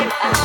music.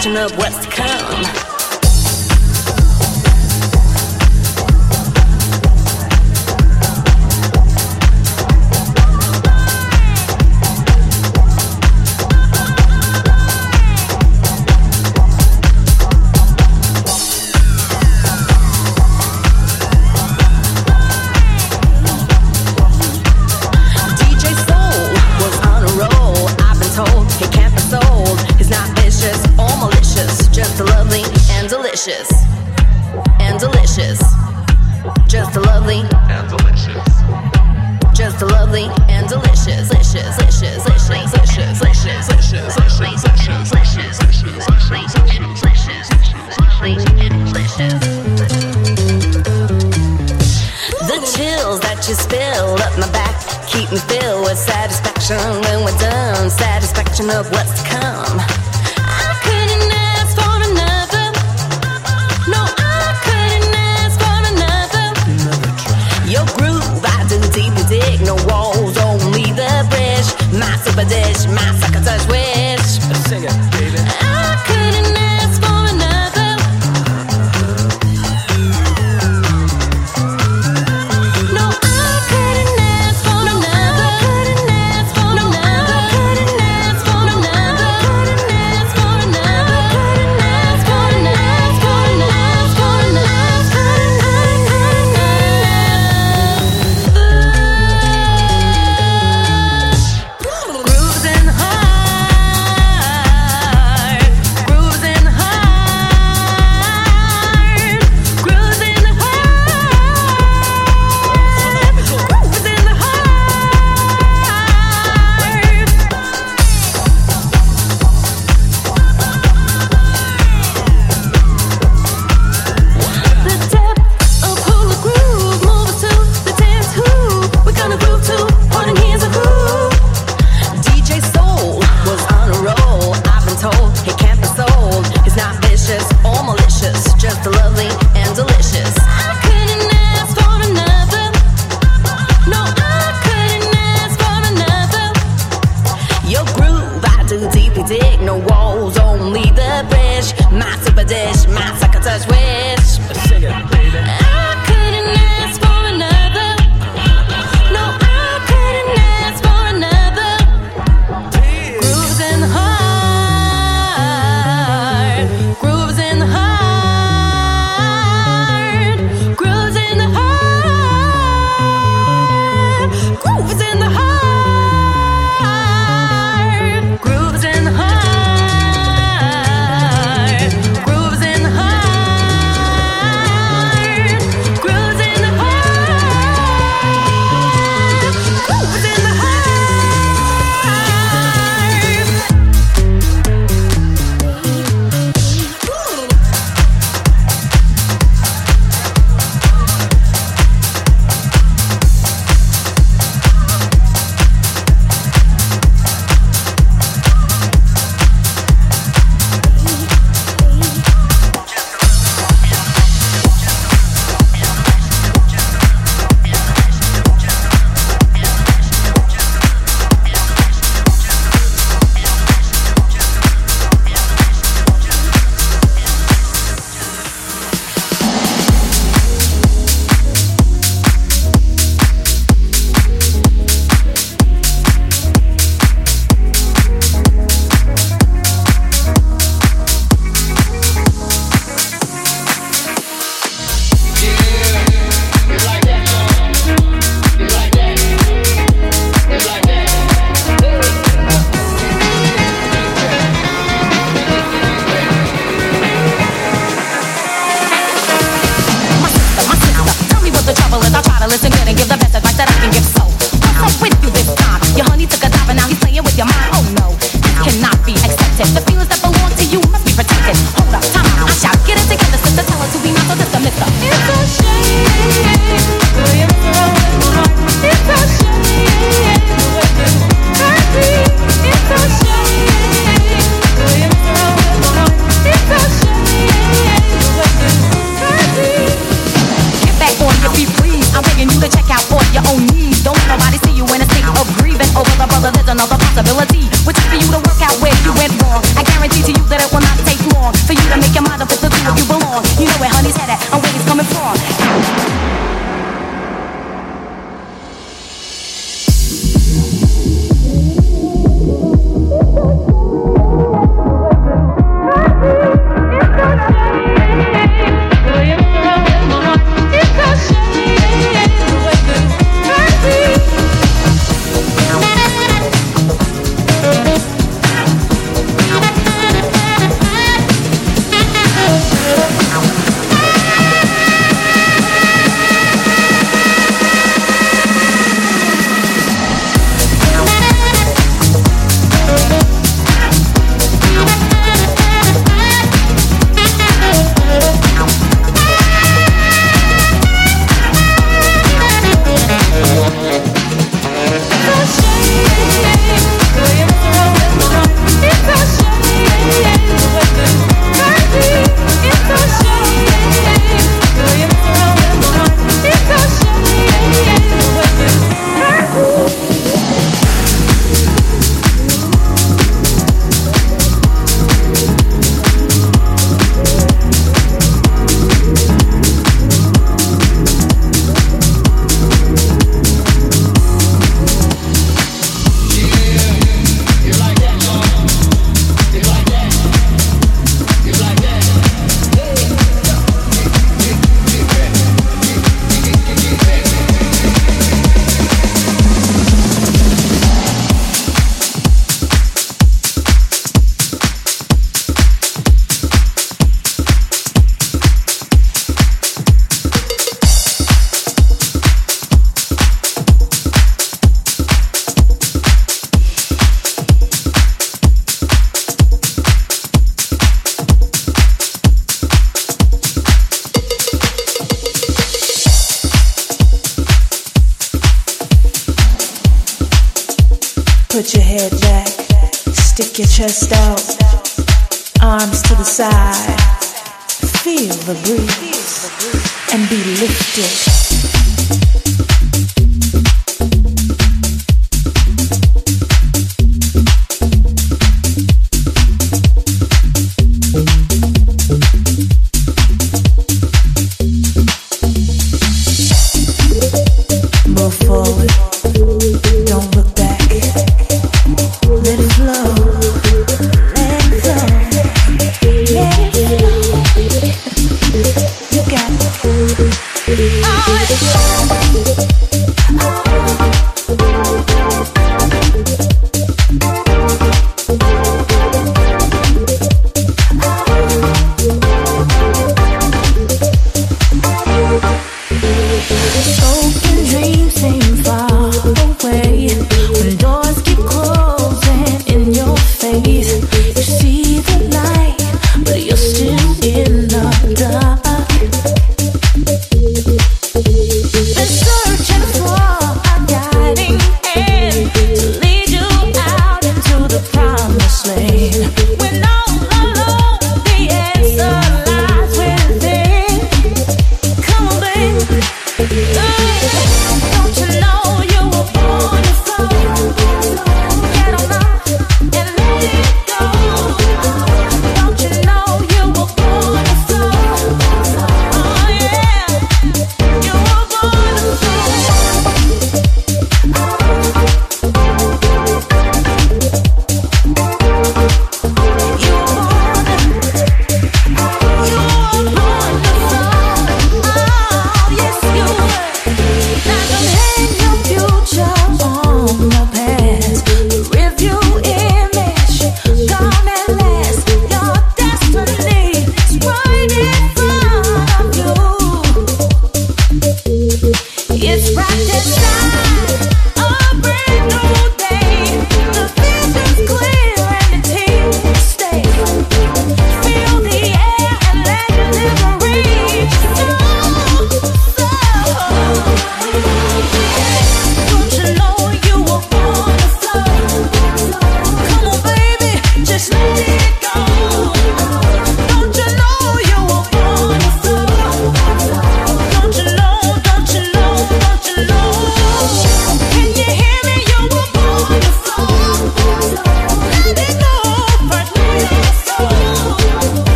Satisfaction of what's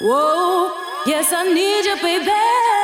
Whoa, yes, I need you, baby.